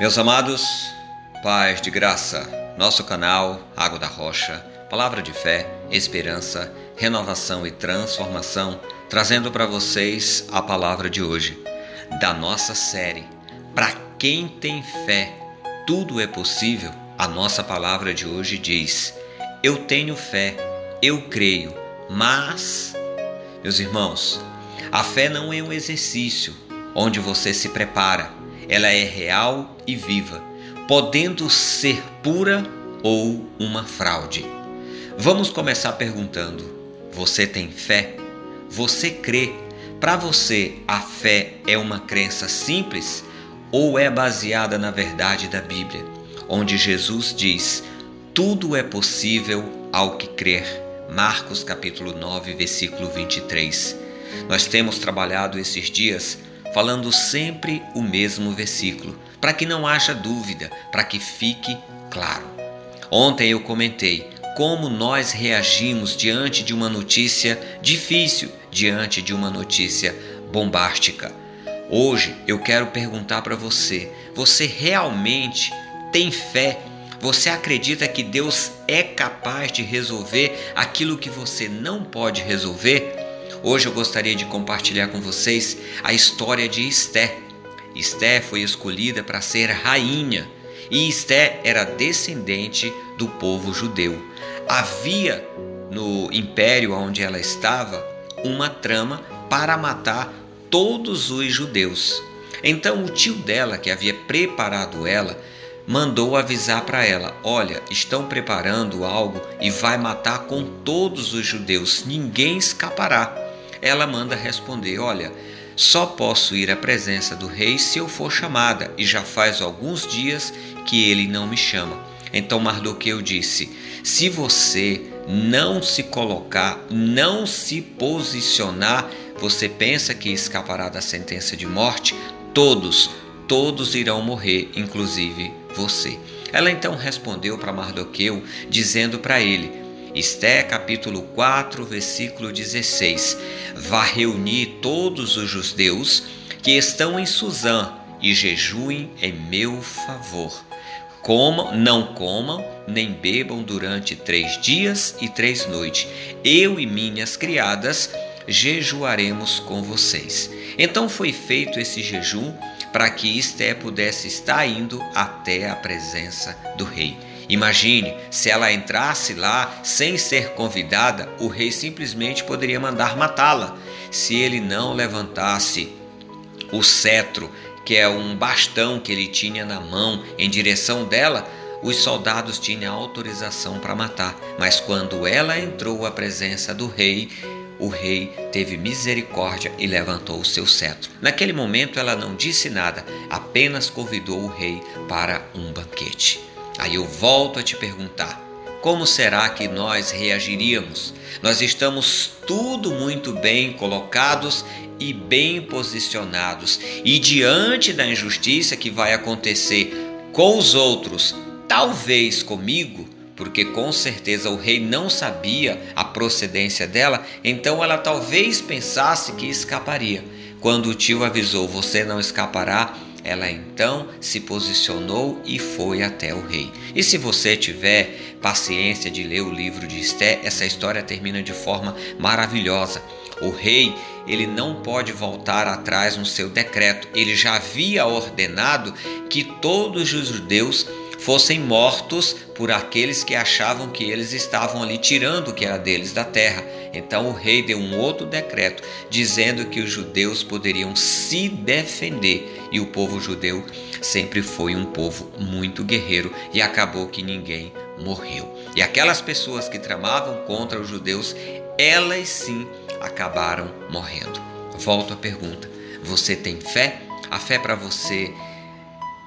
Meus amados, paz de graça, nosso canal Água da Rocha, palavra de fé, esperança, renovação e transformação, trazendo para vocês a palavra de hoje, da nossa série. Para quem tem fé, tudo é possível. A nossa palavra de hoje diz: Eu tenho fé, eu creio, mas, meus irmãos, a fé não é um exercício onde você se prepara ela é real e viva, podendo ser pura ou uma fraude. Vamos começar perguntando: você tem fé? Você crê? Para você, a fé é uma crença simples ou é baseada na verdade da Bíblia, onde Jesus diz: tudo é possível ao que crer. Marcos capítulo 9, versículo 23. Nós temos trabalhado esses dias falando sempre o mesmo versículo, para que não haja dúvida, para que fique claro. Ontem eu comentei como nós reagimos diante de uma notícia difícil, diante de uma notícia bombástica. Hoje eu quero perguntar para você: você realmente tem fé? Você acredita que Deus é capaz de resolver aquilo que você não pode resolver? Hoje eu gostaria de compartilhar com vocês a história de Esté. Esté foi escolhida para ser rainha e Esté era descendente do povo judeu. Havia no império onde ela estava uma trama para matar todos os judeus. Então o tio dela, que havia preparado ela, mandou avisar para ela: Olha, estão preparando algo e vai matar com todos os judeus, ninguém escapará ela manda responder: Olha, só posso ir à presença do rei se eu for chamada, e já faz alguns dias que ele não me chama. Então Mardoqueu disse: Se você não se colocar, não se posicionar, você pensa que escapará da sentença de morte? Todos, todos irão morrer, inclusive você. Ela então respondeu para Mardoqueu, dizendo para ele: Esté capítulo 4, versículo 16. Vá reunir todos os judeus que estão em Suzã e jejuem em meu favor. Comam, não comam, nem bebam durante três dias e três noites. Eu e minhas criadas jejuaremos com vocês. Então foi feito esse jejum para que Esté pudesse estar indo até a presença do rei. Imagine se ela entrasse lá sem ser convidada, o rei simplesmente poderia mandar matá-la. Se ele não levantasse o cetro, que é um bastão que ele tinha na mão em direção dela, os soldados tinham autorização para matar. Mas quando ela entrou à presença do rei, o rei teve misericórdia e levantou o seu cetro. Naquele momento ela não disse nada, apenas convidou o rei para um banquete. Aí eu volto a te perguntar: como será que nós reagiríamos? Nós estamos tudo muito bem colocados e bem posicionados, e diante da injustiça que vai acontecer com os outros, talvez comigo, porque com certeza o rei não sabia a procedência dela, então ela talvez pensasse que escaparia. Quando o tio avisou: Você não escapará, ela então se posicionou e foi até o rei. E se você tiver paciência de ler o livro de Esté, essa história termina de forma maravilhosa. O rei, ele não pode voltar atrás no seu decreto. Ele já havia ordenado que todos os judeus fossem mortos por aqueles que achavam que eles estavam ali tirando o que era deles da terra. Então o rei deu um outro decreto dizendo que os judeus poderiam se defender e o povo judeu sempre foi um povo muito guerreiro e acabou que ninguém morreu. E aquelas pessoas que tramavam contra os judeus, elas sim acabaram morrendo. Volto à pergunta: você tem fé? A fé para você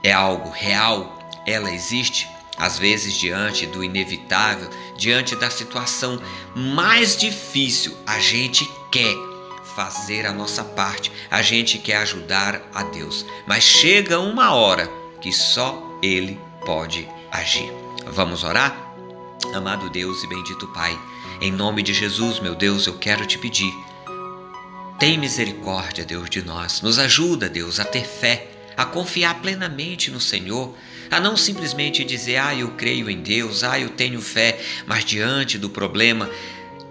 é algo real? Ela existe, às vezes diante do inevitável, diante da situação mais difícil, a gente quer fazer a nossa parte, a gente quer ajudar a Deus, mas chega uma hora que só Ele pode agir. Vamos orar? Amado Deus e bendito Pai, em nome de Jesus, meu Deus, eu quero te pedir. Tem misericórdia, Deus, de nós. Nos ajuda, Deus, a ter fé a confiar plenamente no Senhor, a não simplesmente dizer, ah, eu creio em Deus, ah, eu tenho fé, mas diante do problema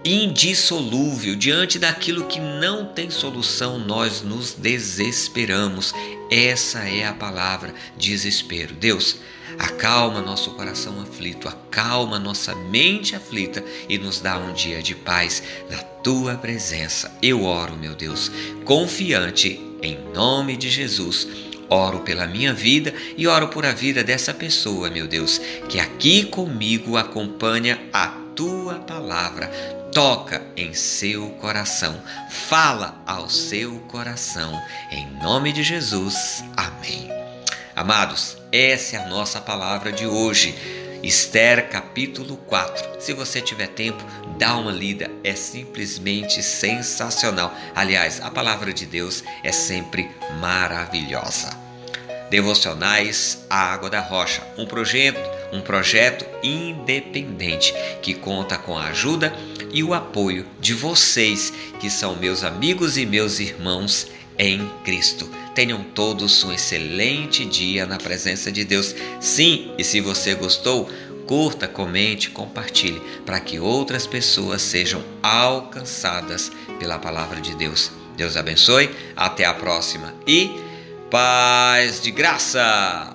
indissolúvel, diante daquilo que não tem solução, nós nos desesperamos. Essa é a palavra desespero. Deus, acalma nosso coração aflito, acalma nossa mente aflita e nos dá um dia de paz na tua presença. Eu oro, meu Deus, confiante em nome de Jesus. Oro pela minha vida e oro por a vida dessa pessoa, meu Deus, que aqui comigo acompanha a tua palavra toca em seu coração, fala ao seu coração. Em nome de Jesus. Amém. Amados, essa é a nossa palavra de hoje. Esther capítulo 4. Se você tiver tempo, dá uma lida, é simplesmente sensacional. Aliás, a palavra de Deus é sempre maravilhosa. Devocionais Água da Rocha, um projeto, um projeto independente que conta com a ajuda e o apoio de vocês, que são meus amigos e meus irmãos em Cristo. Tenham todos um excelente dia na presença de Deus. Sim, e se você gostou, curta, comente, compartilhe para que outras pessoas sejam alcançadas pela palavra de Deus. Deus abençoe, até a próxima e Paz de graça!